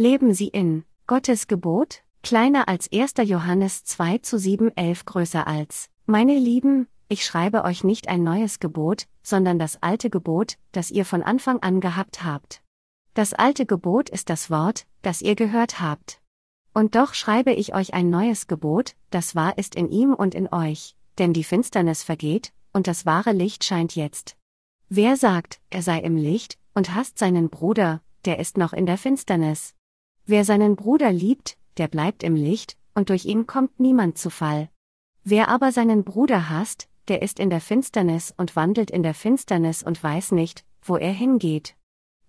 Leben sie in Gottes Gebot, kleiner als 1. Johannes 2 zu 7 11 größer als, meine Lieben, ich schreibe euch nicht ein neues Gebot, sondern das alte Gebot, das ihr von Anfang an gehabt habt. Das alte Gebot ist das Wort, das ihr gehört habt. Und doch schreibe ich euch ein neues Gebot, das wahr ist in ihm und in euch, denn die Finsternis vergeht, und das wahre Licht scheint jetzt. Wer sagt, er sei im Licht, und hasst seinen Bruder, der ist noch in der Finsternis. Wer seinen Bruder liebt, der bleibt im Licht, und durch ihn kommt niemand zu Fall. Wer aber seinen Bruder hasst, der ist in der Finsternis und wandelt in der Finsternis und weiß nicht, wo er hingeht.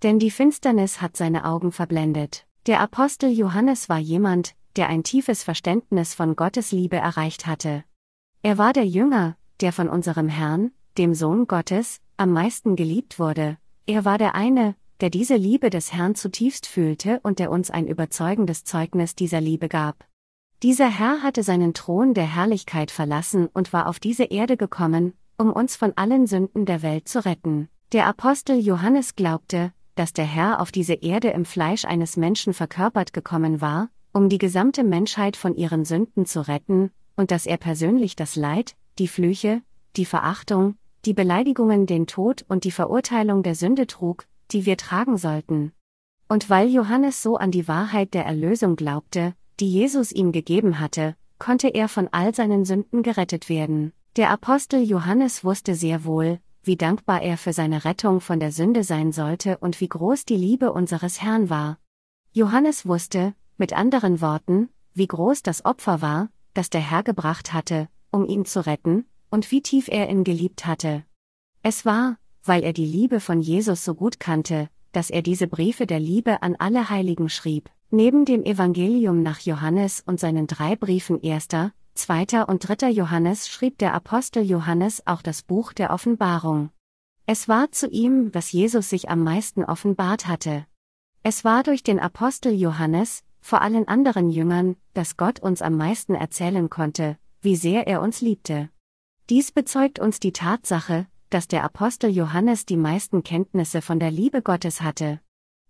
Denn die Finsternis hat seine Augen verblendet. Der Apostel Johannes war jemand, der ein tiefes Verständnis von Gottes Liebe erreicht hatte. Er war der Jünger, der von unserem Herrn, dem Sohn Gottes, am meisten geliebt wurde. Er war der eine, der diese Liebe des Herrn zutiefst fühlte und der uns ein überzeugendes Zeugnis dieser Liebe gab. Dieser Herr hatte seinen Thron der Herrlichkeit verlassen und war auf diese Erde gekommen, um uns von allen Sünden der Welt zu retten. Der Apostel Johannes glaubte, dass der Herr auf diese Erde im Fleisch eines Menschen verkörpert gekommen war, um die gesamte Menschheit von ihren Sünden zu retten, und dass er persönlich das Leid, die Flüche, die Verachtung, die Beleidigungen, den Tod und die Verurteilung der Sünde trug, die wir tragen sollten. Und weil Johannes so an die Wahrheit der Erlösung glaubte, die Jesus ihm gegeben hatte, konnte er von all seinen Sünden gerettet werden. Der Apostel Johannes wusste sehr wohl, wie dankbar er für seine Rettung von der Sünde sein sollte und wie groß die Liebe unseres Herrn war. Johannes wusste, mit anderen Worten, wie groß das Opfer war, das der Herr gebracht hatte, um ihn zu retten, und wie tief er ihn geliebt hatte. Es war, weil er die Liebe von Jesus so gut kannte, dass er diese Briefe der Liebe an alle Heiligen schrieb. Neben dem Evangelium nach Johannes und seinen drei Briefen 1., 2. und 3. Johannes schrieb der Apostel Johannes auch das Buch der Offenbarung. Es war zu ihm, dass Jesus sich am meisten offenbart hatte. Es war durch den Apostel Johannes, vor allen anderen Jüngern, dass Gott uns am meisten erzählen konnte, wie sehr er uns liebte. Dies bezeugt uns die Tatsache, dass der Apostel Johannes die meisten Kenntnisse von der Liebe Gottes hatte.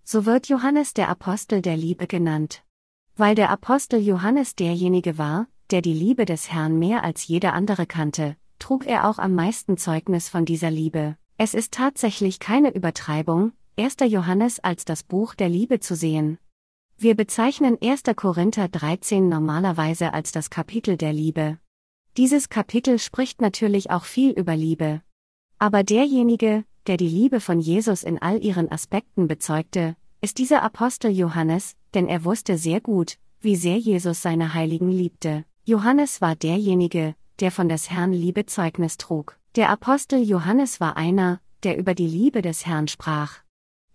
So wird Johannes der Apostel der Liebe genannt. Weil der Apostel Johannes derjenige war, der die Liebe des Herrn mehr als jeder andere kannte, trug er auch am meisten Zeugnis von dieser Liebe. Es ist tatsächlich keine Übertreibung, 1. Johannes als das Buch der Liebe zu sehen. Wir bezeichnen 1. Korinther 13 normalerweise als das Kapitel der Liebe. Dieses Kapitel spricht natürlich auch viel über Liebe. Aber derjenige, der die Liebe von Jesus in all ihren Aspekten bezeugte, ist dieser Apostel Johannes, denn er wusste sehr gut, wie sehr Jesus seine Heiligen liebte. Johannes war derjenige, der von des Herrn Liebe Zeugnis trug. Der Apostel Johannes war einer, der über die Liebe des Herrn sprach.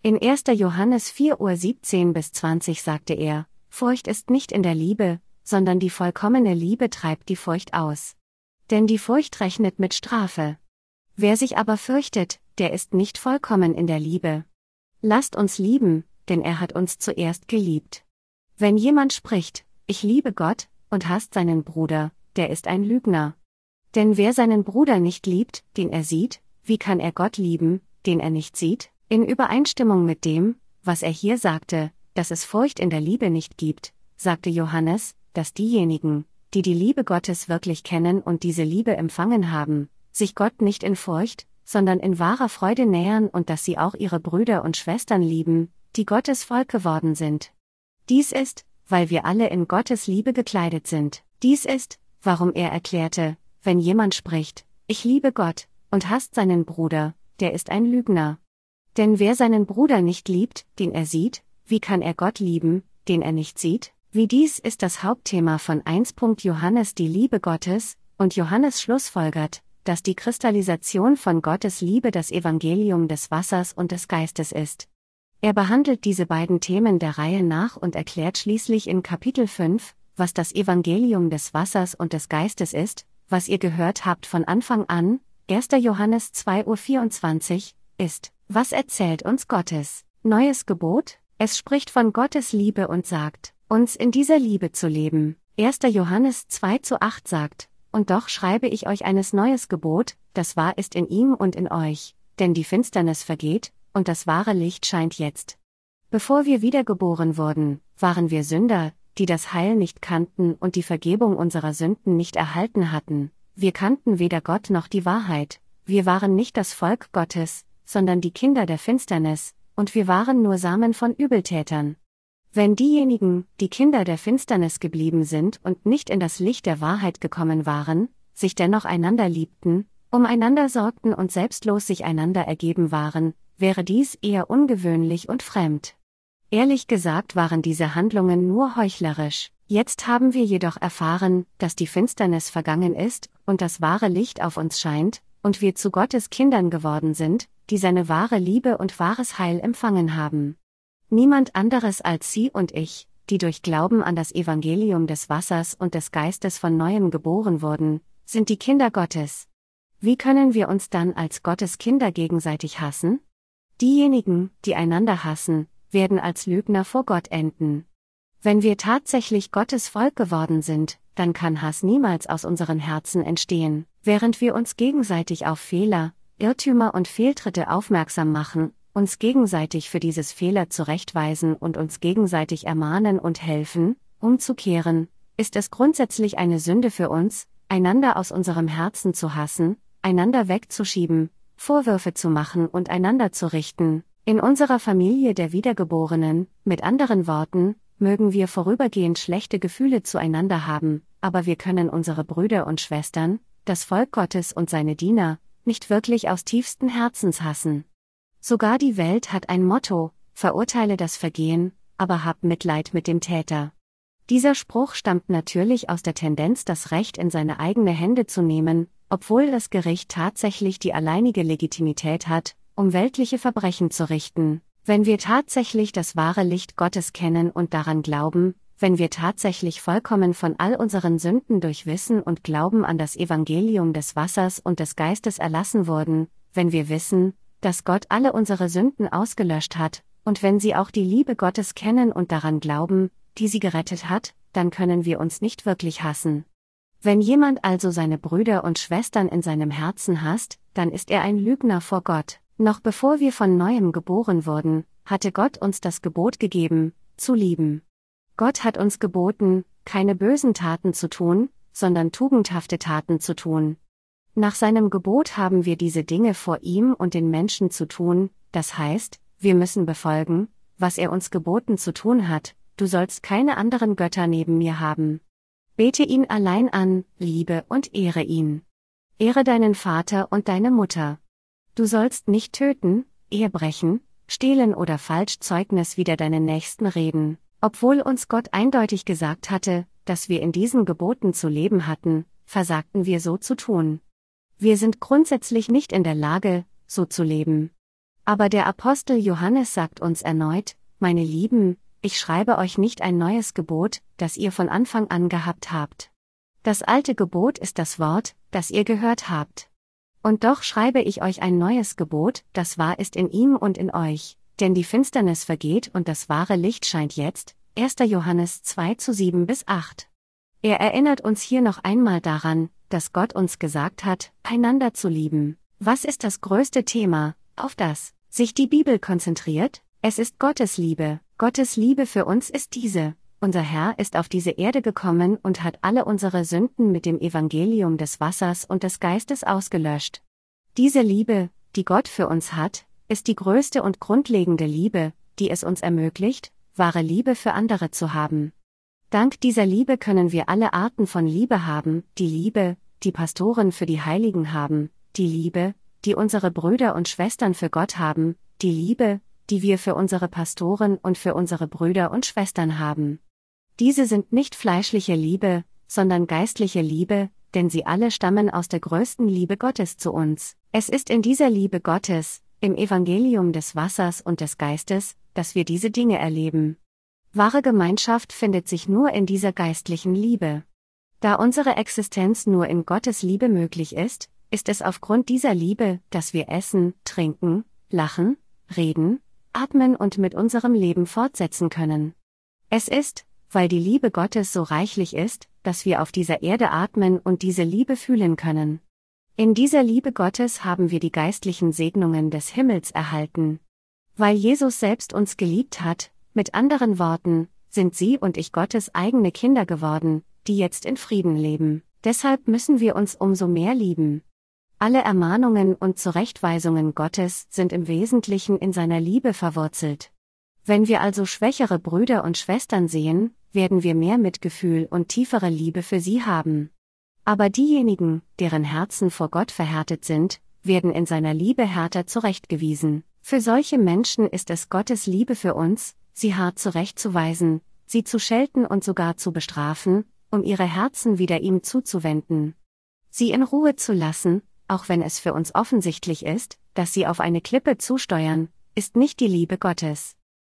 In 1. Johannes 4 Uhr 17 bis 20 sagte er, Furcht ist nicht in der Liebe, sondern die vollkommene Liebe treibt die Furcht aus. Denn die Furcht rechnet mit Strafe. Wer sich aber fürchtet, der ist nicht vollkommen in der Liebe. Lasst uns lieben, denn er hat uns zuerst geliebt. Wenn jemand spricht, ich liebe Gott, und hasst seinen Bruder, der ist ein Lügner. Denn wer seinen Bruder nicht liebt, den er sieht, wie kann er Gott lieben, den er nicht sieht? In Übereinstimmung mit dem, was er hier sagte, dass es Furcht in der Liebe nicht gibt, sagte Johannes, dass diejenigen, die die Liebe Gottes wirklich kennen und diese Liebe empfangen haben, sich Gott nicht in Furcht, sondern in wahrer Freude nähern und dass sie auch ihre Brüder und Schwestern lieben, die Gottes Volk geworden sind. Dies ist, weil wir alle in Gottes Liebe gekleidet sind. Dies ist, warum er erklärte, wenn jemand spricht, ich liebe Gott, und hasst seinen Bruder, der ist ein Lügner. Denn wer seinen Bruder nicht liebt, den er sieht, wie kann er Gott lieben, den er nicht sieht? Wie dies ist das Hauptthema von 1. Johannes die Liebe Gottes, und Johannes schlussfolgert, dass die Kristallisation von Gottes Liebe das Evangelium des Wassers und des Geistes ist. Er behandelt diese beiden Themen der Reihe nach und erklärt schließlich in Kapitel 5, was das Evangelium des Wassers und des Geistes ist, was ihr gehört habt von Anfang an, 1. Johannes 2.24, ist, was erzählt uns Gottes neues Gebot? Es spricht von Gottes Liebe und sagt, uns in dieser Liebe zu leben. 1. Johannes 2 zu 8 sagt, und doch schreibe ich euch eines neues Gebot, das wahr ist in ihm und in euch, denn die Finsternis vergeht, und das wahre Licht scheint jetzt. Bevor wir wiedergeboren wurden, waren wir Sünder, die das Heil nicht kannten und die Vergebung unserer Sünden nicht erhalten hatten. Wir kannten weder Gott noch die Wahrheit. Wir waren nicht das Volk Gottes, sondern die Kinder der Finsternis, und wir waren nur Samen von Übeltätern. Wenn diejenigen, die Kinder der Finsternis geblieben sind und nicht in das Licht der Wahrheit gekommen waren, sich dennoch einander liebten, umeinander sorgten und selbstlos sich einander ergeben waren, wäre dies eher ungewöhnlich und fremd. Ehrlich gesagt waren diese Handlungen nur heuchlerisch. Jetzt haben wir jedoch erfahren, dass die Finsternis vergangen ist und das wahre Licht auf uns scheint, und wir zu Gottes Kindern geworden sind, die seine wahre Liebe und wahres Heil empfangen haben. Niemand anderes als Sie und ich, die durch Glauben an das Evangelium des Wassers und des Geistes von neuem geboren wurden, sind die Kinder Gottes. Wie können wir uns dann als Gottes Kinder gegenseitig hassen? Diejenigen, die einander hassen, werden als Lügner vor Gott enden. Wenn wir tatsächlich Gottes Volk geworden sind, dann kann Hass niemals aus unseren Herzen entstehen, während wir uns gegenseitig auf Fehler, Irrtümer und Fehltritte aufmerksam machen, uns gegenseitig für dieses Fehler zurechtweisen und uns gegenseitig ermahnen und helfen, umzukehren, ist es grundsätzlich eine Sünde für uns, einander aus unserem Herzen zu hassen, einander wegzuschieben, Vorwürfe zu machen und einander zu richten. In unserer Familie der Wiedergeborenen, mit anderen Worten, mögen wir vorübergehend schlechte Gefühle zueinander haben, aber wir können unsere Brüder und Schwestern, das Volk Gottes und seine Diener, nicht wirklich aus tiefstem Herzens hassen. Sogar die Welt hat ein Motto, verurteile das Vergehen, aber hab Mitleid mit dem Täter. Dieser Spruch stammt natürlich aus der Tendenz, das Recht in seine eigene Hände zu nehmen, obwohl das Gericht tatsächlich die alleinige Legitimität hat, um weltliche Verbrechen zu richten. Wenn wir tatsächlich das wahre Licht Gottes kennen und daran glauben, wenn wir tatsächlich vollkommen von all unseren Sünden durch Wissen und Glauben an das Evangelium des Wassers und des Geistes erlassen wurden, wenn wir wissen, dass Gott alle unsere Sünden ausgelöscht hat, und wenn sie auch die Liebe Gottes kennen und daran glauben, die sie gerettet hat, dann können wir uns nicht wirklich hassen. Wenn jemand also seine Brüder und Schwestern in seinem Herzen hasst, dann ist er ein Lügner vor Gott. Noch bevor wir von neuem geboren wurden, hatte Gott uns das Gebot gegeben, zu lieben. Gott hat uns geboten, keine bösen Taten zu tun, sondern tugendhafte Taten zu tun. Nach seinem Gebot haben wir diese Dinge vor ihm und den Menschen zu tun, das heißt, wir müssen befolgen, was er uns geboten zu tun hat, du sollst keine anderen Götter neben mir haben. Bete ihn allein an, liebe und ehre ihn. Ehre deinen Vater und deine Mutter. Du sollst nicht töten, Ehe brechen, stehlen oder falsch Zeugnis wider deinen Nächsten reden, obwohl uns Gott eindeutig gesagt hatte, dass wir in diesen Geboten zu leben hatten, versagten wir so zu tun. Wir sind grundsätzlich nicht in der Lage, so zu leben. Aber der Apostel Johannes sagt uns erneut, meine Lieben, ich schreibe euch nicht ein neues Gebot, das ihr von Anfang an gehabt habt. Das alte Gebot ist das Wort, das ihr gehört habt. Und doch schreibe ich euch ein neues Gebot, das wahr ist in ihm und in euch, denn die Finsternis vergeht und das wahre Licht scheint jetzt. 1. Johannes 2 zu 7 bis 8. Er erinnert uns hier noch einmal daran, dass Gott uns gesagt hat, einander zu lieben. Was ist das größte Thema, auf das sich die Bibel konzentriert? Es ist Gottes Liebe. Gottes Liebe für uns ist diese. Unser Herr ist auf diese Erde gekommen und hat alle unsere Sünden mit dem Evangelium des Wassers und des Geistes ausgelöscht. Diese Liebe, die Gott für uns hat, ist die größte und grundlegende Liebe, die es uns ermöglicht, wahre Liebe für andere zu haben. Dank dieser Liebe können wir alle Arten von Liebe haben, die Liebe, die Pastoren für die Heiligen haben, die Liebe, die unsere Brüder und Schwestern für Gott haben, die Liebe, die wir für unsere Pastoren und für unsere Brüder und Schwestern haben. Diese sind nicht fleischliche Liebe, sondern geistliche Liebe, denn sie alle stammen aus der größten Liebe Gottes zu uns. Es ist in dieser Liebe Gottes, im Evangelium des Wassers und des Geistes, dass wir diese Dinge erleben. Wahre Gemeinschaft findet sich nur in dieser geistlichen Liebe. Da unsere Existenz nur in Gottes Liebe möglich ist, ist es aufgrund dieser Liebe, dass wir essen, trinken, lachen, reden, atmen und mit unserem Leben fortsetzen können. Es ist, weil die Liebe Gottes so reichlich ist, dass wir auf dieser Erde atmen und diese Liebe fühlen können. In dieser Liebe Gottes haben wir die geistlichen Segnungen des Himmels erhalten. Weil Jesus selbst uns geliebt hat, Mit anderen Worten, sind Sie und ich Gottes eigene Kinder geworden, die jetzt in Frieden leben. Deshalb müssen wir uns umso mehr lieben. Alle Ermahnungen und Zurechtweisungen Gottes sind im Wesentlichen in seiner Liebe verwurzelt. Wenn wir also schwächere Brüder und Schwestern sehen, werden wir mehr Mitgefühl und tiefere Liebe für sie haben. Aber diejenigen, deren Herzen vor Gott verhärtet sind, werden in seiner Liebe härter zurechtgewiesen. Für solche Menschen ist es Gottes Liebe für uns, sie hart zurechtzuweisen, sie zu schelten und sogar zu bestrafen, um ihre Herzen wieder ihm zuzuwenden. Sie in Ruhe zu lassen, auch wenn es für uns offensichtlich ist, dass sie auf eine Klippe zusteuern, ist nicht die Liebe Gottes.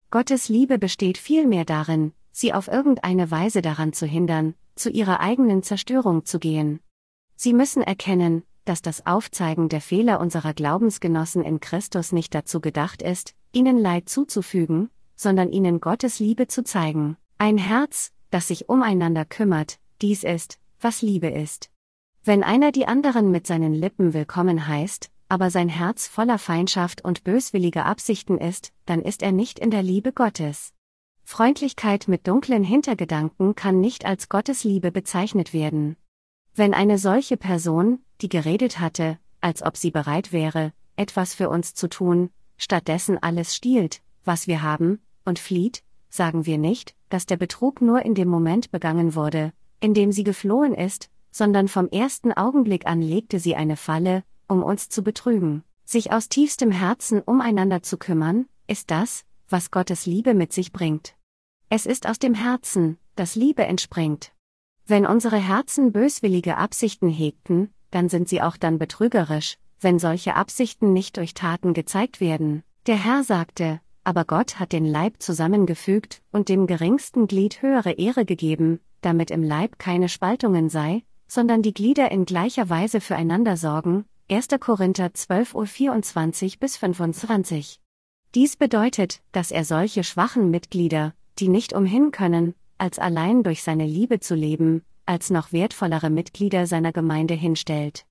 Gottes Liebe besteht vielmehr darin, sie auf irgendeine Weise daran zu hindern, zu ihrer eigenen Zerstörung zu gehen. Sie müssen erkennen, dass das Aufzeigen der Fehler unserer Glaubensgenossen in Christus nicht dazu gedacht ist, ihnen Leid zuzufügen, sondern ihnen Gottes Liebe zu zeigen. Ein Herz, das sich umeinander kümmert, dies ist, was Liebe ist. Wenn einer die anderen mit seinen Lippen willkommen heißt, aber sein Herz voller Feindschaft und böswilliger Absichten ist, dann ist er nicht in der Liebe Gottes. Freundlichkeit mit dunklen Hintergedanken kann nicht als Gottes Liebe bezeichnet werden. Wenn eine solche Person, die geredet hatte, als ob sie bereit wäre, etwas für uns zu tun, stattdessen alles stiehlt, was wir haben, und flieht, sagen wir nicht, dass der Betrug nur in dem Moment begangen wurde, in dem sie geflohen ist, sondern vom ersten Augenblick an legte sie eine Falle, um uns zu betrügen. Sich aus tiefstem Herzen umeinander zu kümmern, ist das, was Gottes Liebe mit sich bringt. Es ist aus dem Herzen, das Liebe entspringt. Wenn unsere Herzen böswillige Absichten hegten, dann sind sie auch dann betrügerisch, wenn solche Absichten nicht durch Taten gezeigt werden. Der Herr sagte, aber Gott hat den Leib zusammengefügt und dem geringsten Glied höhere Ehre gegeben, damit im Leib keine Spaltungen sei, sondern die Glieder in gleicher Weise füreinander sorgen. 1. Korinther 12 Uhr 24 bis 25. Dies bedeutet, dass er solche schwachen Mitglieder, die nicht umhin können, als allein durch seine Liebe zu leben, als noch wertvollere Mitglieder seiner Gemeinde hinstellt.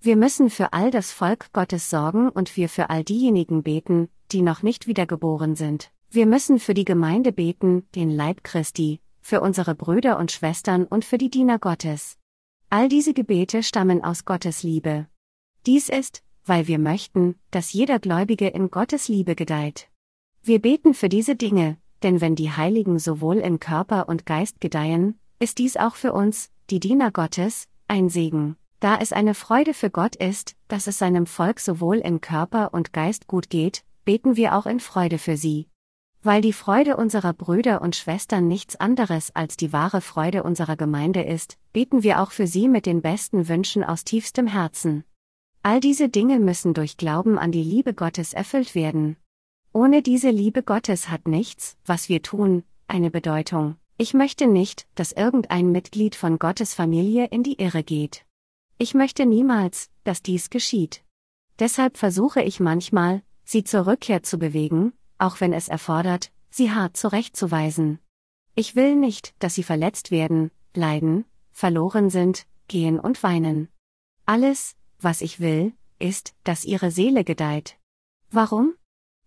Wir müssen für all das Volk Gottes sorgen und wir für all diejenigen beten, die noch nicht wiedergeboren sind. Wir müssen für die Gemeinde beten, den Leib Christi, für unsere Brüder und Schwestern und für die Diener Gottes. All diese Gebete stammen aus Gottes Liebe. Dies ist, weil wir möchten, dass jeder Gläubige in Gottes Liebe gedeiht. Wir beten für diese Dinge, denn wenn die Heiligen sowohl in Körper und Geist gedeihen, ist dies auch für uns, die Diener Gottes, ein Segen. Da es eine Freude für Gott ist, dass es seinem Volk sowohl in Körper und Geist gut geht, beten wir auch in Freude für sie. Weil die Freude unserer Brüder und Schwestern nichts anderes als die wahre Freude unserer Gemeinde ist, beten wir auch für sie mit den besten Wünschen aus tiefstem Herzen. All diese Dinge müssen durch Glauben an die Liebe Gottes erfüllt werden. Ohne diese Liebe Gottes hat nichts, was wir tun, eine Bedeutung. Ich möchte nicht, dass irgendein Mitglied von Gottes Familie in die Irre geht. Ich möchte niemals, dass dies geschieht. Deshalb versuche ich manchmal, sie zur Rückkehr zu bewegen, auch wenn es erfordert, sie hart zurechtzuweisen. Ich will nicht, dass sie verletzt werden, leiden, verloren sind, gehen und weinen. Alles, was ich will, ist, dass ihre Seele gedeiht. Warum?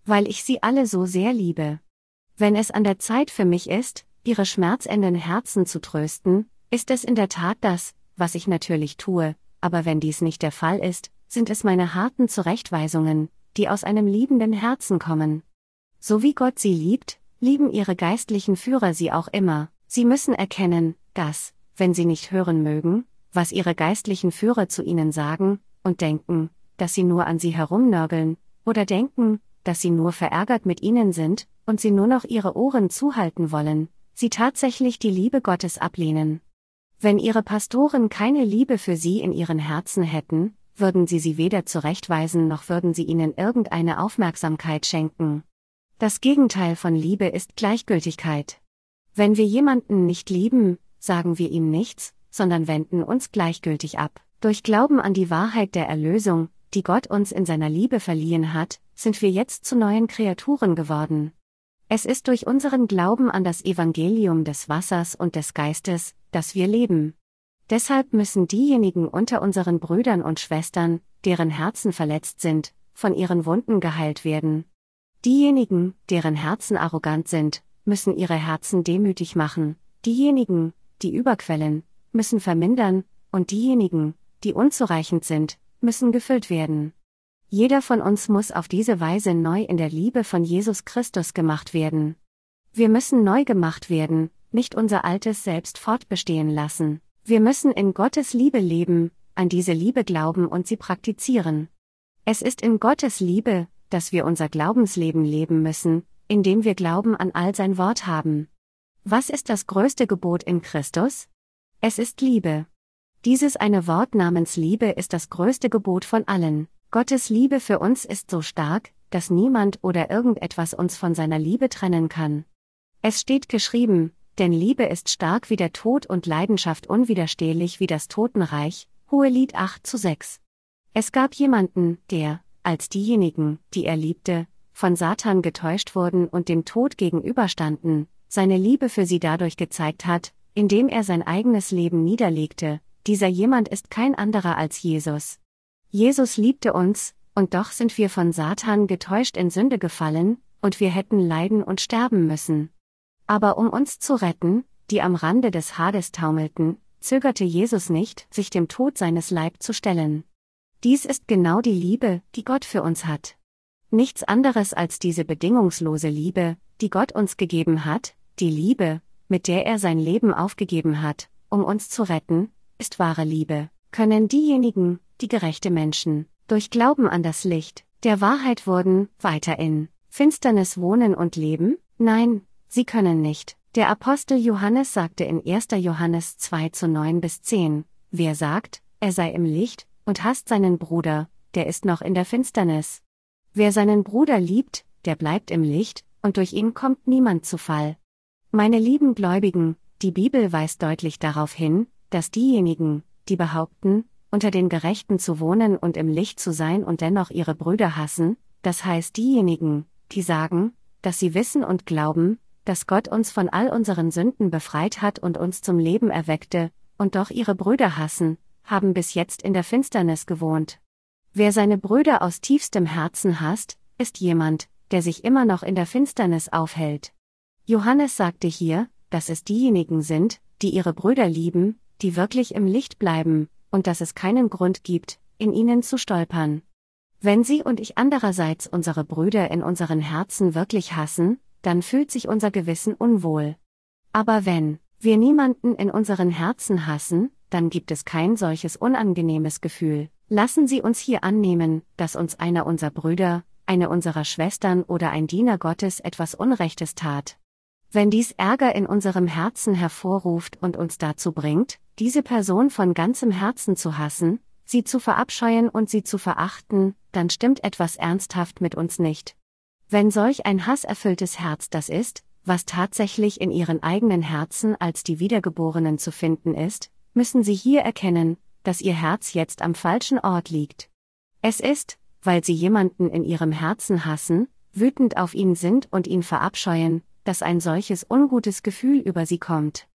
Weil ich sie alle so sehr liebe. Wenn es an der Zeit für mich ist, ihre schmerzenden Herzen zu trösten, ist es in der Tat das, was ich natürlich tue, aber wenn dies nicht der Fall ist, sind es meine harten Zurechtweisungen, die aus einem liebenden Herzen kommen. So wie Gott sie liebt, lieben ihre geistlichen Führer sie auch immer. Sie müssen erkennen, dass, wenn sie nicht hören mögen, was ihre geistlichen Führer zu ihnen sagen, und denken, dass sie nur an sie herumnörgeln, oder denken, dass sie nur verärgert mit ihnen sind, und sie nur noch ihre Ohren zuhalten wollen, sie tatsächlich die Liebe Gottes ablehnen. Wenn ihre Pastoren keine Liebe für sie in ihren Herzen hätten, würden sie sie weder zurechtweisen noch würden sie ihnen irgendeine Aufmerksamkeit schenken. Das Gegenteil von Liebe ist Gleichgültigkeit. Wenn wir jemanden nicht lieben, sagen wir ihm nichts, sondern wenden uns gleichgültig ab. Durch Glauben an die Wahrheit der Erlösung, die Gott uns in seiner Liebe verliehen hat, sind wir jetzt zu neuen Kreaturen geworden. Es ist durch unseren Glauben an das Evangelium des Wassers und des Geistes, dass wir leben. Deshalb müssen diejenigen unter unseren Brüdern und Schwestern, deren Herzen verletzt sind, von ihren Wunden geheilt werden. Diejenigen, deren Herzen arrogant sind, müssen ihre Herzen demütig machen, diejenigen, die überquellen, müssen vermindern, und diejenigen, die unzureichend sind, müssen gefüllt werden. Jeder von uns muss auf diese Weise neu in der Liebe von Jesus Christus gemacht werden. Wir müssen neu gemacht werden, nicht unser altes Selbst fortbestehen lassen. Wir müssen in Gottes Liebe leben, an diese Liebe glauben und sie praktizieren. Es ist in Gottes Liebe, dass wir unser Glaubensleben leben müssen, indem wir Glauben an all sein Wort haben. Was ist das größte Gebot in Christus? Es ist Liebe. Dieses eine Wort namens Liebe ist das größte Gebot von allen. Gottes Liebe für uns ist so stark, dass niemand oder irgendetwas uns von seiner Liebe trennen kann. Es steht geschrieben, denn Liebe ist stark wie der Tod und Leidenschaft unwiderstehlich wie das Totenreich, Hohelied 8 zu 6. Es gab jemanden, der, als diejenigen, die er liebte, von Satan getäuscht wurden und dem Tod gegenüberstanden, seine Liebe für sie dadurch gezeigt hat, indem er sein eigenes Leben niederlegte, dieser jemand ist kein anderer als Jesus. Jesus liebte uns, und doch sind wir von Satan getäuscht in Sünde gefallen, und wir hätten leiden und sterben müssen. Aber um uns zu retten, die am Rande des Hades taumelten, zögerte Jesus nicht, sich dem Tod seines Leib zu stellen. Dies ist genau die Liebe, die Gott für uns hat. Nichts anderes als diese bedingungslose Liebe, die Gott uns gegeben hat, die Liebe, mit der er sein Leben aufgegeben hat, um uns zu retten, ist wahre Liebe, können diejenigen, die gerechte Menschen, durch Glauben an das Licht, der Wahrheit wurden, weiter in Finsternis wohnen und leben? Nein, sie können nicht. Der Apostel Johannes sagte in 1. Johannes 2 zu 9 bis 10, wer sagt, er sei im Licht, und hasst seinen Bruder, der ist noch in der Finsternis. Wer seinen Bruder liebt, der bleibt im Licht, und durch ihn kommt niemand zu Fall. Meine lieben Gläubigen, die Bibel weist deutlich darauf hin, dass diejenigen, die behaupten, unter den Gerechten zu wohnen und im Licht zu sein und dennoch ihre Brüder hassen, das heißt diejenigen, die sagen, dass sie wissen und glauben, dass Gott uns von all unseren Sünden befreit hat und uns zum Leben erweckte, und doch ihre Brüder hassen, haben bis jetzt in der Finsternis gewohnt. Wer seine Brüder aus tiefstem Herzen hasst, ist jemand, der sich immer noch in der Finsternis aufhält. Johannes sagte hier, dass es diejenigen sind, die ihre Brüder lieben, die wirklich im Licht bleiben, und dass es keinen Grund gibt, in ihnen zu stolpern. Wenn Sie und ich andererseits unsere Brüder in unseren Herzen wirklich hassen, dann fühlt sich unser Gewissen unwohl. Aber wenn wir niemanden in unseren Herzen hassen, dann gibt es kein solches unangenehmes Gefühl. Lassen Sie uns hier annehmen, dass uns einer unserer Brüder, eine unserer Schwestern oder ein Diener Gottes etwas Unrechtes tat. Wenn dies Ärger in unserem Herzen hervorruft und uns dazu bringt, diese Person von ganzem Herzen zu hassen, sie zu verabscheuen und sie zu verachten, dann stimmt etwas ernsthaft mit uns nicht. Wenn solch ein hasserfülltes Herz das ist, was tatsächlich in ihren eigenen Herzen als die Wiedergeborenen zu finden ist, müssen sie hier erkennen, dass ihr Herz jetzt am falschen Ort liegt. Es ist, weil sie jemanden in ihrem Herzen hassen, wütend auf ihn sind und ihn verabscheuen, dass ein solches ungutes Gefühl über sie kommt.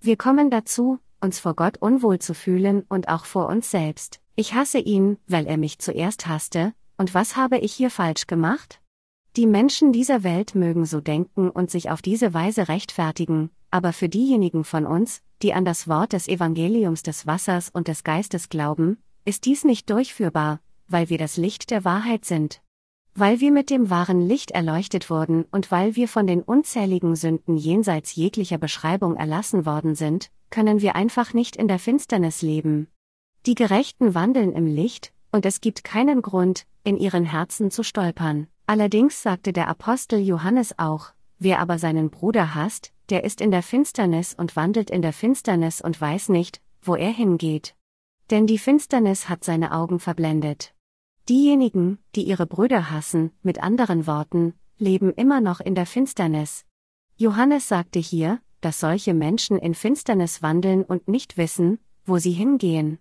Wir kommen dazu, uns vor Gott unwohl zu fühlen und auch vor uns selbst. Ich hasse ihn, weil er mich zuerst hasste, und was habe ich hier falsch gemacht? Die Menschen dieser Welt mögen so denken und sich auf diese Weise rechtfertigen, aber für diejenigen von uns, die an das Wort des Evangeliums des Wassers und des Geistes glauben, ist dies nicht durchführbar, weil wir das Licht der Wahrheit sind weil wir mit dem wahren Licht erleuchtet wurden und weil wir von den unzähligen Sünden jenseits jeglicher Beschreibung erlassen worden sind, können wir einfach nicht in der Finsternis leben. Die Gerechten wandeln im Licht, und es gibt keinen Grund, in ihren Herzen zu stolpern. Allerdings sagte der Apostel Johannes auch, wer aber seinen Bruder hasst, der ist in der Finsternis und wandelt in der Finsternis und weiß nicht, wo er hingeht. Denn die Finsternis hat seine Augen verblendet. Diejenigen, die ihre Brüder hassen, mit anderen Worten, leben immer noch in der Finsternis. Johannes sagte hier, dass solche Menschen in Finsternis wandeln und nicht wissen, wo sie hingehen.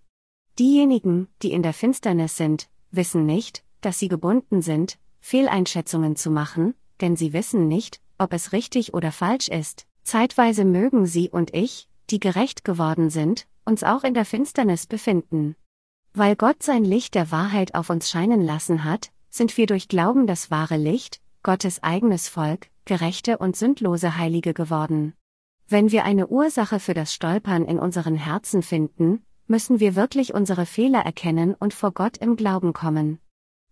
Diejenigen, die in der Finsternis sind, wissen nicht, dass sie gebunden sind, Fehleinschätzungen zu machen, denn sie wissen nicht, ob es richtig oder falsch ist. Zeitweise mögen sie und ich, die gerecht geworden sind, uns auch in der Finsternis befinden. Weil Gott sein Licht der Wahrheit auf uns scheinen lassen hat, sind wir durch Glauben das wahre Licht, Gottes eigenes Volk, gerechte und sündlose Heilige geworden. Wenn wir eine Ursache für das Stolpern in unseren Herzen finden, müssen wir wirklich unsere Fehler erkennen und vor Gott im Glauben kommen.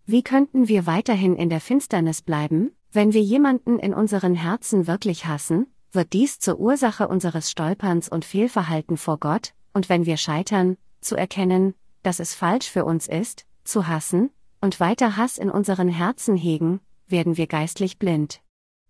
Wie könnten wir weiterhin in der Finsternis bleiben, wenn wir jemanden in unseren Herzen wirklich hassen, wird dies zur Ursache unseres Stolperns und Fehlverhalten vor Gott, und wenn wir scheitern, zu erkennen, dass es falsch für uns ist, zu hassen, und weiter Hass in unseren Herzen hegen, werden wir geistlich blind.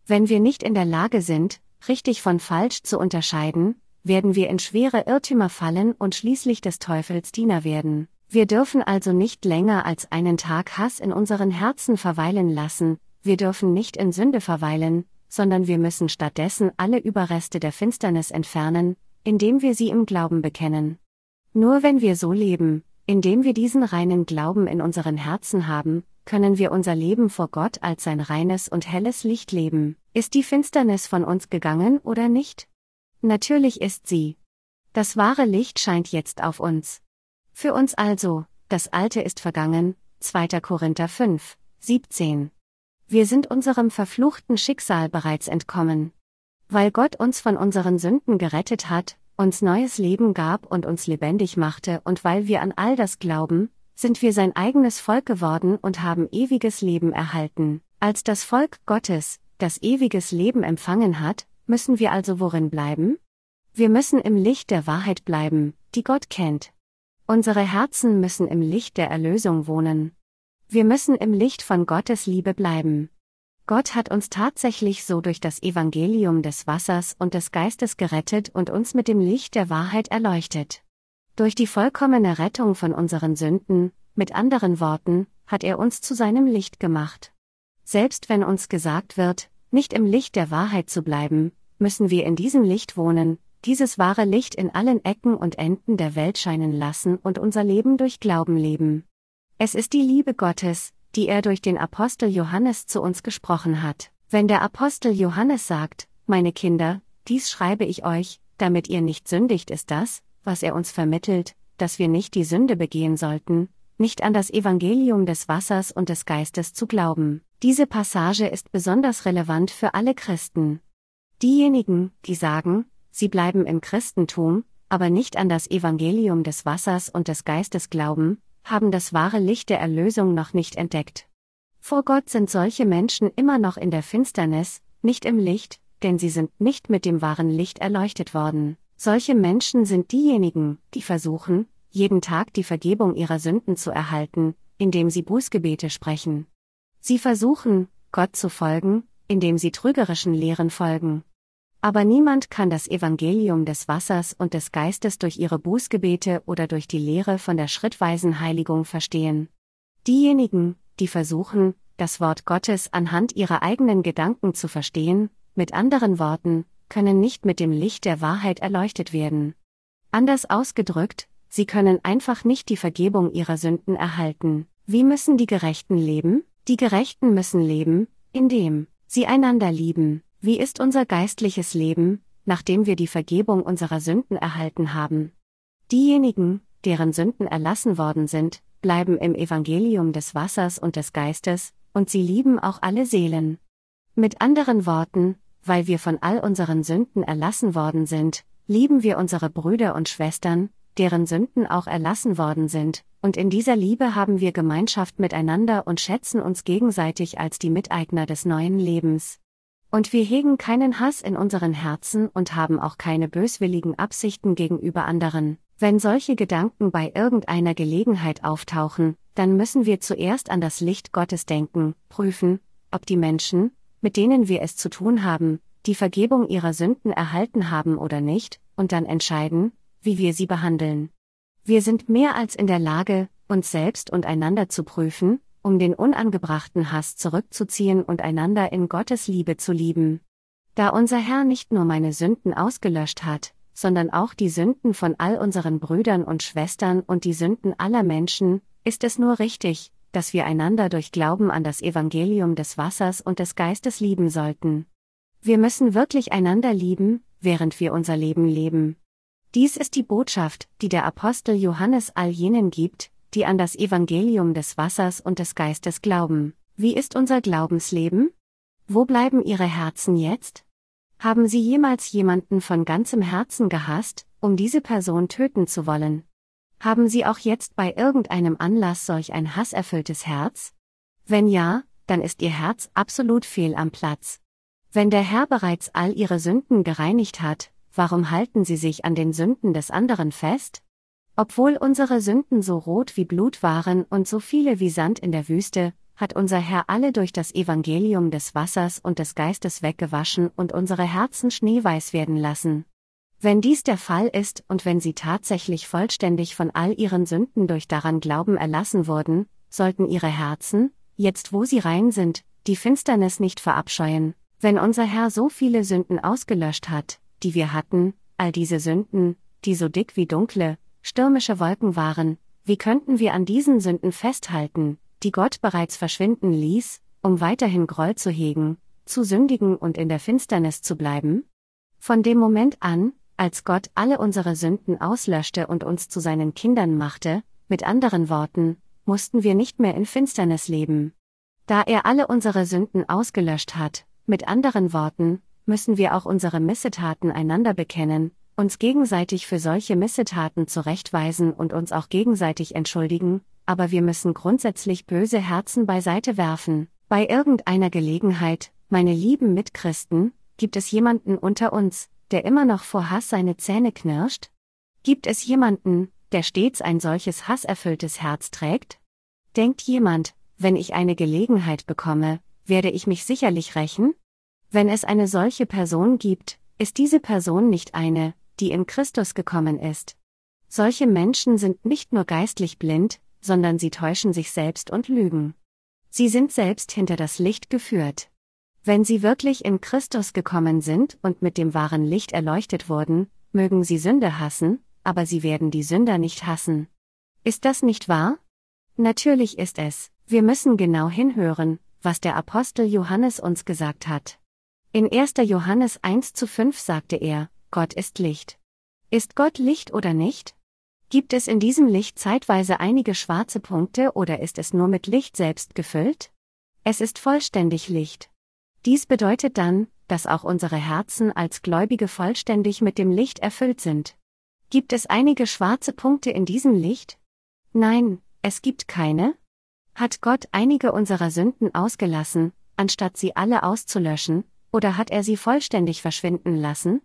Wenn wir nicht in der Lage sind, richtig von falsch zu unterscheiden, werden wir in schwere Irrtümer fallen und schließlich des Teufels Diener werden. Wir dürfen also nicht länger als einen Tag Hass in unseren Herzen verweilen lassen, wir dürfen nicht in Sünde verweilen, sondern wir müssen stattdessen alle Überreste der Finsternis entfernen, indem wir sie im Glauben bekennen. Nur wenn wir so leben, indem wir diesen reinen Glauben in unseren Herzen haben, können wir unser Leben vor Gott als sein reines und helles Licht leben. Ist die Finsternis von uns gegangen oder nicht? Natürlich ist sie. Das wahre Licht scheint jetzt auf uns. Für uns also, das Alte ist vergangen, 2. Korinther 5, 17. Wir sind unserem verfluchten Schicksal bereits entkommen. Weil Gott uns von unseren Sünden gerettet hat, uns neues Leben gab und uns lebendig machte und weil wir an all das glauben, sind wir sein eigenes Volk geworden und haben ewiges Leben erhalten. Als das Volk Gottes, das ewiges Leben empfangen hat, müssen wir also worin bleiben? Wir müssen im Licht der Wahrheit bleiben, die Gott kennt. Unsere Herzen müssen im Licht der Erlösung wohnen. Wir müssen im Licht von Gottes Liebe bleiben. Gott hat uns tatsächlich so durch das Evangelium des Wassers und des Geistes gerettet und uns mit dem Licht der Wahrheit erleuchtet. Durch die vollkommene Rettung von unseren Sünden, mit anderen Worten, hat er uns zu seinem Licht gemacht. Selbst wenn uns gesagt wird, nicht im Licht der Wahrheit zu bleiben, müssen wir in diesem Licht wohnen, dieses wahre Licht in allen Ecken und Enden der Welt scheinen lassen und unser Leben durch Glauben leben. Es ist die Liebe Gottes, die er durch den Apostel Johannes zu uns gesprochen hat. Wenn der Apostel Johannes sagt, meine Kinder, dies schreibe ich euch, damit ihr nicht sündigt, ist das, was er uns vermittelt, dass wir nicht die Sünde begehen sollten, nicht an das Evangelium des Wassers und des Geistes zu glauben. Diese Passage ist besonders relevant für alle Christen. Diejenigen, die sagen, sie bleiben im Christentum, aber nicht an das Evangelium des Wassers und des Geistes glauben, haben das wahre Licht der Erlösung noch nicht entdeckt. Vor Gott sind solche Menschen immer noch in der Finsternis, nicht im Licht, denn sie sind nicht mit dem wahren Licht erleuchtet worden. Solche Menschen sind diejenigen, die versuchen, jeden Tag die Vergebung ihrer Sünden zu erhalten, indem sie Bußgebete sprechen. Sie versuchen, Gott zu folgen, indem sie trügerischen Lehren folgen. Aber niemand kann das Evangelium des Wassers und des Geistes durch ihre Bußgebete oder durch die Lehre von der schrittweisen Heiligung verstehen. Diejenigen, die versuchen, das Wort Gottes anhand ihrer eigenen Gedanken zu verstehen, mit anderen Worten, können nicht mit dem Licht der Wahrheit erleuchtet werden. Anders ausgedrückt, sie können einfach nicht die Vergebung ihrer Sünden erhalten. Wie müssen die Gerechten leben? Die Gerechten müssen leben, indem sie einander lieben. Wie ist unser geistliches Leben, nachdem wir die Vergebung unserer Sünden erhalten haben? Diejenigen, deren Sünden erlassen worden sind, bleiben im Evangelium des Wassers und des Geistes, und sie lieben auch alle Seelen. Mit anderen Worten, weil wir von all unseren Sünden erlassen worden sind, lieben wir unsere Brüder und Schwestern, deren Sünden auch erlassen worden sind, und in dieser Liebe haben wir Gemeinschaft miteinander und schätzen uns gegenseitig als die Miteigner des neuen Lebens. Und wir hegen keinen Hass in unseren Herzen und haben auch keine böswilligen Absichten gegenüber anderen. Wenn solche Gedanken bei irgendeiner Gelegenheit auftauchen, dann müssen wir zuerst an das Licht Gottes denken, prüfen, ob die Menschen, mit denen wir es zu tun haben, die Vergebung ihrer Sünden erhalten haben oder nicht, und dann entscheiden, wie wir sie behandeln. Wir sind mehr als in der Lage, uns selbst und einander zu prüfen, um den unangebrachten Hass zurückzuziehen und einander in Gottes Liebe zu lieben. Da unser Herr nicht nur meine Sünden ausgelöscht hat, sondern auch die Sünden von all unseren Brüdern und Schwestern und die Sünden aller Menschen, ist es nur richtig, dass wir einander durch Glauben an das Evangelium des Wassers und des Geistes lieben sollten. Wir müssen wirklich einander lieben, während wir unser Leben leben. Dies ist die Botschaft, die der Apostel Johannes all jenen gibt, die an das Evangelium des Wassers und des Geistes glauben. Wie ist unser Glaubensleben? Wo bleiben ihre Herzen jetzt? Haben sie jemals jemanden von ganzem Herzen gehasst, um diese Person töten zu wollen? Haben sie auch jetzt bei irgendeinem Anlass solch ein hasserfülltes Herz? Wenn ja, dann ist ihr Herz absolut fehl am Platz. Wenn der Herr bereits all ihre Sünden gereinigt hat, warum halten sie sich an den Sünden des anderen fest? Obwohl unsere Sünden so rot wie Blut waren und so viele wie Sand in der Wüste, hat unser Herr alle durch das Evangelium des Wassers und des Geistes weggewaschen und unsere Herzen schneeweiß werden lassen. Wenn dies der Fall ist und wenn sie tatsächlich vollständig von all ihren Sünden durch daran Glauben erlassen wurden, sollten ihre Herzen, jetzt wo sie rein sind, die Finsternis nicht verabscheuen, wenn unser Herr so viele Sünden ausgelöscht hat, die wir hatten, all diese Sünden, die so dick wie dunkle, stürmische Wolken waren, wie könnten wir an diesen Sünden festhalten, die Gott bereits verschwinden ließ, um weiterhin Groll zu hegen, zu sündigen und in der Finsternis zu bleiben? Von dem Moment an, als Gott alle unsere Sünden auslöschte und uns zu seinen Kindern machte, mit anderen Worten, mussten wir nicht mehr in Finsternis leben. Da er alle unsere Sünden ausgelöscht hat, mit anderen Worten, müssen wir auch unsere Missetaten einander bekennen, uns gegenseitig für solche Missetaten zurechtweisen und uns auch gegenseitig entschuldigen, aber wir müssen grundsätzlich böse Herzen beiseite werfen. Bei irgendeiner Gelegenheit, meine lieben Mitchristen, gibt es jemanden unter uns, der immer noch vor Hass seine Zähne knirscht? Gibt es jemanden, der stets ein solches hasserfülltes Herz trägt? Denkt jemand, wenn ich eine Gelegenheit bekomme, werde ich mich sicherlich rächen? Wenn es eine solche Person gibt, ist diese Person nicht eine, die in Christus gekommen ist. Solche Menschen sind nicht nur geistlich blind, sondern sie täuschen sich selbst und lügen. Sie sind selbst hinter das Licht geführt. Wenn sie wirklich in Christus gekommen sind und mit dem wahren Licht erleuchtet wurden, mögen sie Sünde hassen, aber sie werden die Sünder nicht hassen. Ist das nicht wahr? Natürlich ist es, wir müssen genau hinhören, was der Apostel Johannes uns gesagt hat. In 1. Johannes 1 zu 5 sagte er, Gott ist Licht. Ist Gott Licht oder nicht? Gibt es in diesem Licht zeitweise einige schwarze Punkte oder ist es nur mit Licht selbst gefüllt? Es ist vollständig Licht. Dies bedeutet dann, dass auch unsere Herzen als Gläubige vollständig mit dem Licht erfüllt sind. Gibt es einige schwarze Punkte in diesem Licht? Nein, es gibt keine. Hat Gott einige unserer Sünden ausgelassen, anstatt sie alle auszulöschen, oder hat er sie vollständig verschwinden lassen?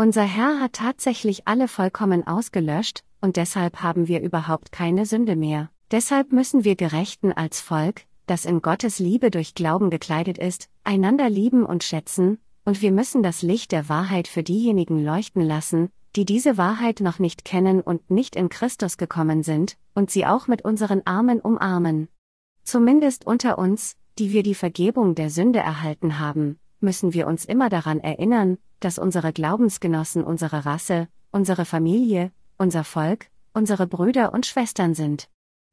Unser Herr hat tatsächlich alle vollkommen ausgelöscht, und deshalb haben wir überhaupt keine Sünde mehr. Deshalb müssen wir Gerechten als Volk, das in Gottes Liebe durch Glauben gekleidet ist, einander lieben und schätzen, und wir müssen das Licht der Wahrheit für diejenigen leuchten lassen, die diese Wahrheit noch nicht kennen und nicht in Christus gekommen sind, und sie auch mit unseren Armen umarmen. Zumindest unter uns, die wir die Vergebung der Sünde erhalten haben, müssen wir uns immer daran erinnern, dass unsere Glaubensgenossen unsere Rasse, unsere Familie, unser Volk, unsere Brüder und Schwestern sind.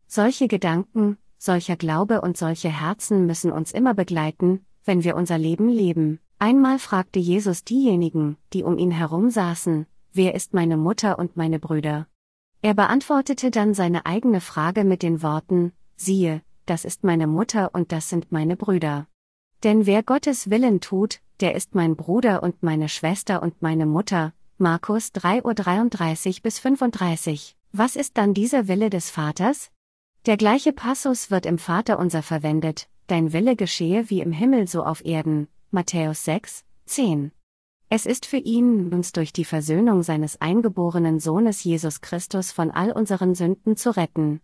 Solche Gedanken, solcher Glaube und solche Herzen müssen uns immer begleiten, wenn wir unser Leben leben. Einmal fragte Jesus diejenigen, die um ihn herum saßen, wer ist meine Mutter und meine Brüder? Er beantwortete dann seine eigene Frage mit den Worten, siehe, das ist meine Mutter und das sind meine Brüder. Denn wer Gottes Willen tut, der ist mein Bruder und meine Schwester und meine Mutter. Markus 3.33 bis 35. Was ist dann dieser Wille des Vaters? Der gleiche Passus wird im Vater unser verwendet, dein Wille geschehe wie im Himmel so auf Erden. Matthäus 6, 10. Es ist für ihn, uns durch die Versöhnung seines eingeborenen Sohnes Jesus Christus von all unseren Sünden zu retten.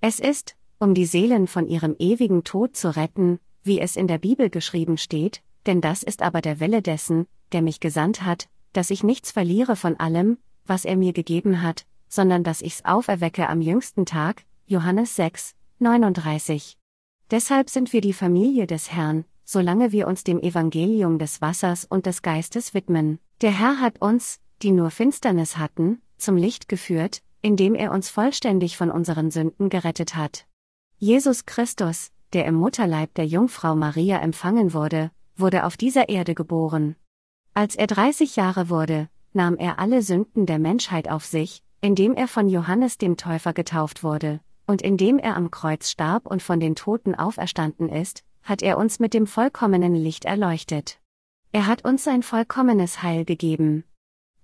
Es ist, um die Seelen von ihrem ewigen Tod zu retten, wie es in der Bibel geschrieben steht, denn das ist aber der Wille dessen, der mich gesandt hat, dass ich nichts verliere von allem, was er mir gegeben hat, sondern dass ich's auferwecke am jüngsten Tag, Johannes 6, 39. Deshalb sind wir die Familie des Herrn, solange wir uns dem Evangelium des Wassers und des Geistes widmen. Der Herr hat uns, die nur Finsternis hatten, zum Licht geführt, indem er uns vollständig von unseren Sünden gerettet hat. Jesus Christus, der im Mutterleib der Jungfrau Maria empfangen wurde, wurde auf dieser Erde geboren. Als er 30 Jahre wurde, nahm er alle Sünden der Menschheit auf sich, indem er von Johannes dem Täufer getauft wurde, und indem er am Kreuz starb und von den Toten auferstanden ist, hat er uns mit dem vollkommenen Licht erleuchtet. Er hat uns sein vollkommenes Heil gegeben.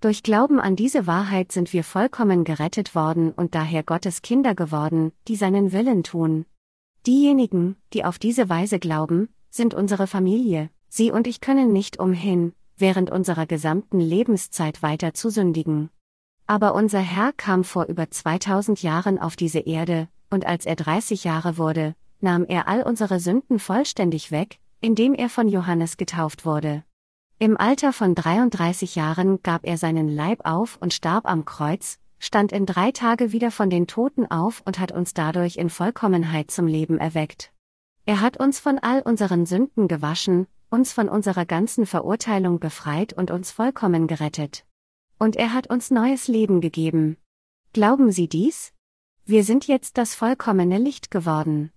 Durch Glauben an diese Wahrheit sind wir vollkommen gerettet worden und daher Gottes Kinder geworden, die seinen Willen tun. Diejenigen, die auf diese Weise glauben, sind unsere Familie, sie und ich können nicht umhin, während unserer gesamten Lebenszeit weiter zu sündigen. Aber unser Herr kam vor über 2000 Jahren auf diese Erde, und als er 30 Jahre wurde, nahm er all unsere Sünden vollständig weg, indem er von Johannes getauft wurde. Im Alter von 33 Jahren gab er seinen Leib auf und starb am Kreuz, stand in drei Tage wieder von den Toten auf und hat uns dadurch in Vollkommenheit zum Leben erweckt. Er hat uns von all unseren Sünden gewaschen, uns von unserer ganzen Verurteilung befreit und uns vollkommen gerettet. Und er hat uns neues Leben gegeben. Glauben Sie dies? Wir sind jetzt das vollkommene Licht geworden.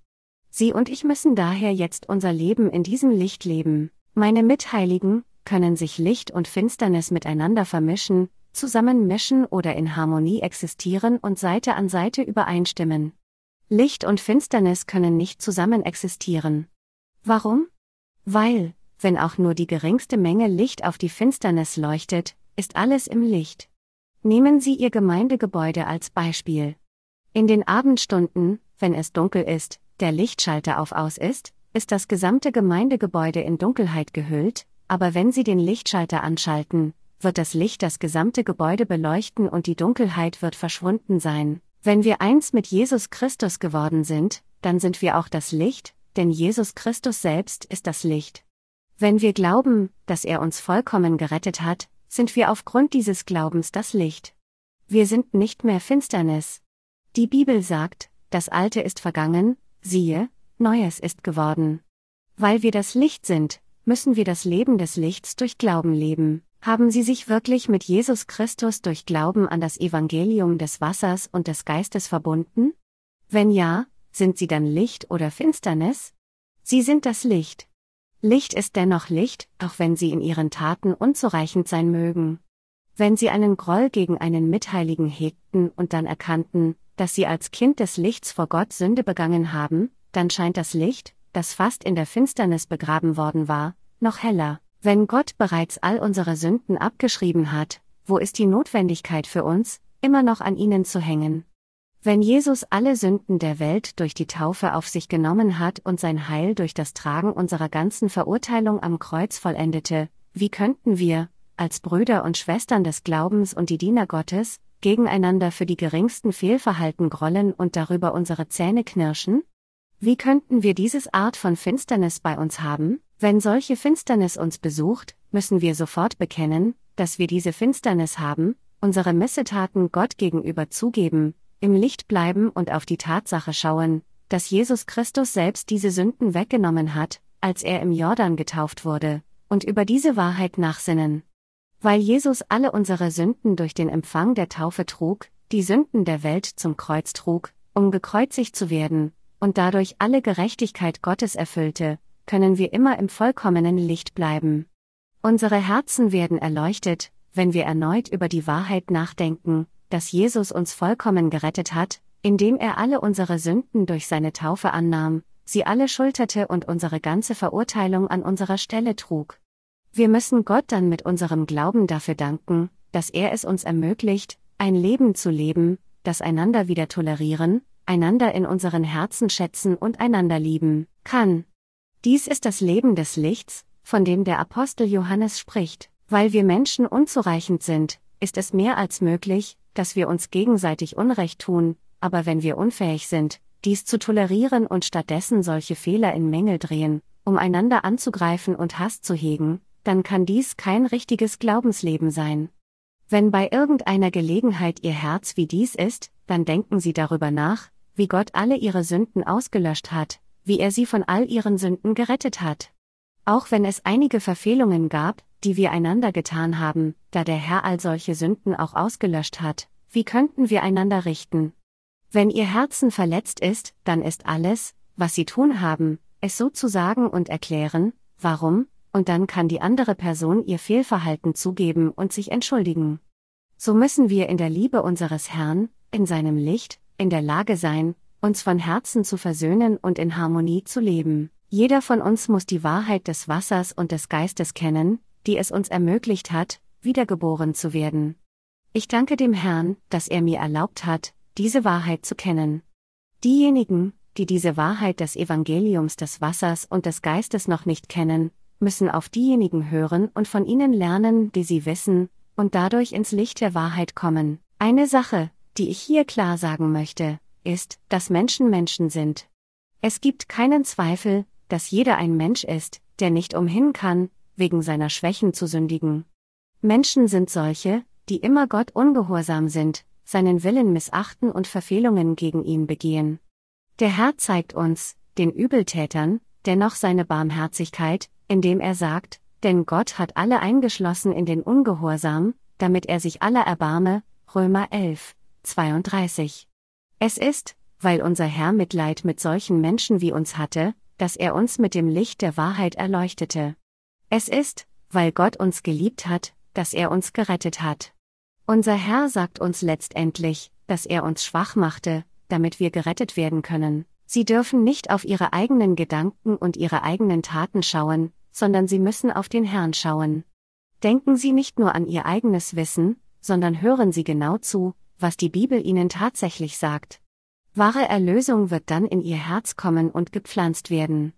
Sie und ich müssen daher jetzt unser Leben in diesem Licht leben. Meine Mitheiligen, können sich Licht und Finsternis miteinander vermischen, zusammenmischen oder in Harmonie existieren und Seite an Seite übereinstimmen. Licht und Finsternis können nicht zusammen existieren. Warum? Weil, wenn auch nur die geringste Menge Licht auf die Finsternis leuchtet, ist alles im Licht. Nehmen Sie Ihr Gemeindegebäude als Beispiel. In den Abendstunden, wenn es dunkel ist, der Lichtschalter auf aus ist, ist das gesamte Gemeindegebäude in Dunkelheit gehüllt, aber wenn Sie den Lichtschalter anschalten, wird das Licht das gesamte Gebäude beleuchten und die Dunkelheit wird verschwunden sein. Wenn wir eins mit Jesus Christus geworden sind, dann sind wir auch das Licht, denn Jesus Christus selbst ist das Licht. Wenn wir glauben, dass er uns vollkommen gerettet hat, sind wir aufgrund dieses Glaubens das Licht. Wir sind nicht mehr Finsternis. Die Bibel sagt, das Alte ist vergangen, siehe, Neues ist geworden. Weil wir das Licht sind, müssen wir das Leben des Lichts durch Glauben leben. Haben Sie sich wirklich mit Jesus Christus durch Glauben an das Evangelium des Wassers und des Geistes verbunden? Wenn ja, sind Sie dann Licht oder Finsternis? Sie sind das Licht. Licht ist dennoch Licht, auch wenn Sie in Ihren Taten unzureichend sein mögen. Wenn Sie einen Groll gegen einen Mitheiligen hegten und dann erkannten, dass Sie als Kind des Lichts vor Gott Sünde begangen haben, dann scheint das Licht, das fast in der Finsternis begraben worden war, noch heller. Wenn Gott bereits all unsere Sünden abgeschrieben hat, wo ist die Notwendigkeit für uns, immer noch an ihnen zu hängen? Wenn Jesus alle Sünden der Welt durch die Taufe auf sich genommen hat und sein Heil durch das Tragen unserer ganzen Verurteilung am Kreuz vollendete, wie könnten wir, als Brüder und Schwestern des Glaubens und die Diener Gottes, gegeneinander für die geringsten Fehlverhalten grollen und darüber unsere Zähne knirschen? Wie könnten wir dieses Art von Finsternis bei uns haben? Wenn solche Finsternis uns besucht, müssen wir sofort bekennen, dass wir diese Finsternis haben, unsere Missetaten Gott gegenüber zugeben, im Licht bleiben und auf die Tatsache schauen, dass Jesus Christus selbst diese Sünden weggenommen hat, als er im Jordan getauft wurde, und über diese Wahrheit nachsinnen. Weil Jesus alle unsere Sünden durch den Empfang der Taufe trug, die Sünden der Welt zum Kreuz trug, um gekreuzigt zu werden, und dadurch alle Gerechtigkeit Gottes erfüllte, können wir immer im vollkommenen Licht bleiben. Unsere Herzen werden erleuchtet, wenn wir erneut über die Wahrheit nachdenken, dass Jesus uns vollkommen gerettet hat, indem er alle unsere Sünden durch seine Taufe annahm, sie alle schulterte und unsere ganze Verurteilung an unserer Stelle trug. Wir müssen Gott dann mit unserem Glauben dafür danken, dass er es uns ermöglicht, ein Leben zu leben, das einander wieder tolerieren, einander in unseren Herzen schätzen und einander lieben kann. Dies ist das Leben des Lichts, von dem der Apostel Johannes spricht. Weil wir Menschen unzureichend sind, ist es mehr als möglich, dass wir uns gegenseitig Unrecht tun, aber wenn wir unfähig sind, dies zu tolerieren und stattdessen solche Fehler in Mängel drehen, um einander anzugreifen und Hass zu hegen, dann kann dies kein richtiges Glaubensleben sein. Wenn bei irgendeiner Gelegenheit Ihr Herz wie dies ist, dann denken Sie darüber nach, wie Gott alle Ihre Sünden ausgelöscht hat, wie er sie von all ihren Sünden gerettet hat. Auch wenn es einige Verfehlungen gab, die wir einander getan haben, da der Herr all solche Sünden auch ausgelöscht hat, wie könnten wir einander richten? Wenn ihr Herzen verletzt ist, dann ist alles, was sie tun haben, es so zu sagen und erklären, warum, und dann kann die andere Person ihr Fehlverhalten zugeben und sich entschuldigen. So müssen wir in der Liebe unseres Herrn, in seinem Licht, in der Lage sein, uns von Herzen zu versöhnen und in Harmonie zu leben. Jeder von uns muss die Wahrheit des Wassers und des Geistes kennen, die es uns ermöglicht hat, wiedergeboren zu werden. Ich danke dem Herrn, dass er mir erlaubt hat, diese Wahrheit zu kennen. Diejenigen, die diese Wahrheit des Evangeliums des Wassers und des Geistes noch nicht kennen, müssen auf diejenigen hören und von ihnen lernen, die sie wissen, und dadurch ins Licht der Wahrheit kommen. Eine Sache, die ich hier klar sagen möchte, ist, dass Menschen Menschen sind. Es gibt keinen Zweifel, dass jeder ein Mensch ist, der nicht umhin kann, wegen seiner Schwächen zu sündigen. Menschen sind solche, die immer Gott ungehorsam sind, seinen Willen missachten und Verfehlungen gegen ihn begehen. Der Herr zeigt uns, den Übeltätern, dennoch seine Barmherzigkeit, indem er sagt, denn Gott hat alle eingeschlossen in den Ungehorsam, damit er sich aller erbarme, Römer 11, 32. Es ist, weil unser Herr Mitleid mit solchen Menschen wie uns hatte, dass er uns mit dem Licht der Wahrheit erleuchtete. Es ist, weil Gott uns geliebt hat, dass er uns gerettet hat. Unser Herr sagt uns letztendlich, dass er uns schwach machte, damit wir gerettet werden können. Sie dürfen nicht auf ihre eigenen Gedanken und ihre eigenen Taten schauen, sondern sie müssen auf den Herrn schauen. Denken Sie nicht nur an Ihr eigenes Wissen, sondern hören Sie genau zu, was die Bibel Ihnen tatsächlich sagt. Wahre Erlösung wird dann in Ihr Herz kommen und gepflanzt werden.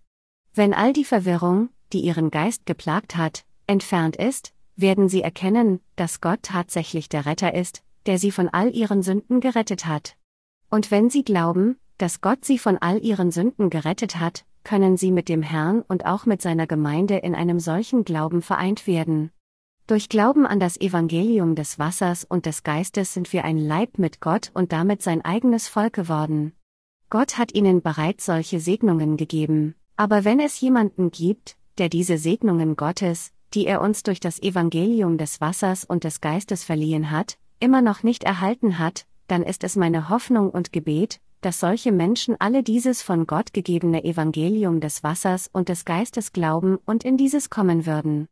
Wenn all die Verwirrung, die Ihren Geist geplagt hat, entfernt ist, werden Sie erkennen, dass Gott tatsächlich der Retter ist, der Sie von all Ihren Sünden gerettet hat. Und wenn Sie glauben, dass Gott Sie von all Ihren Sünden gerettet hat, können sie mit dem Herrn und auch mit seiner Gemeinde in einem solchen Glauben vereint werden. Durch Glauben an das Evangelium des Wassers und des Geistes sind wir ein Leib mit Gott und damit sein eigenes Volk geworden. Gott hat ihnen bereits solche Segnungen gegeben, aber wenn es jemanden gibt, der diese Segnungen Gottes, die er uns durch das Evangelium des Wassers und des Geistes verliehen hat, immer noch nicht erhalten hat, dann ist es meine Hoffnung und Gebet, dass solche Menschen alle dieses von Gott gegebene Evangelium des Wassers und des Geistes glauben und in dieses kommen würden.